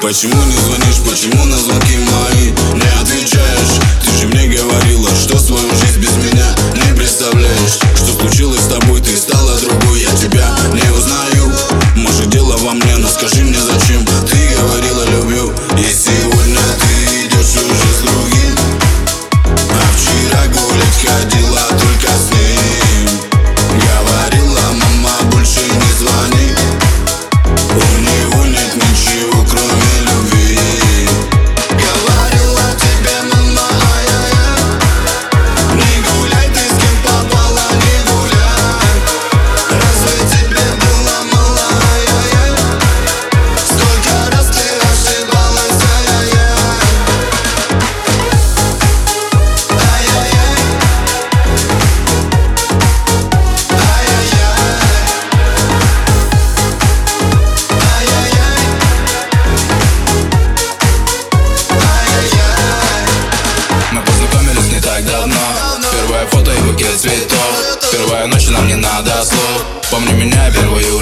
Почему не звонишь, почему на звонки мои? Нам не надо слов. Помни меня первую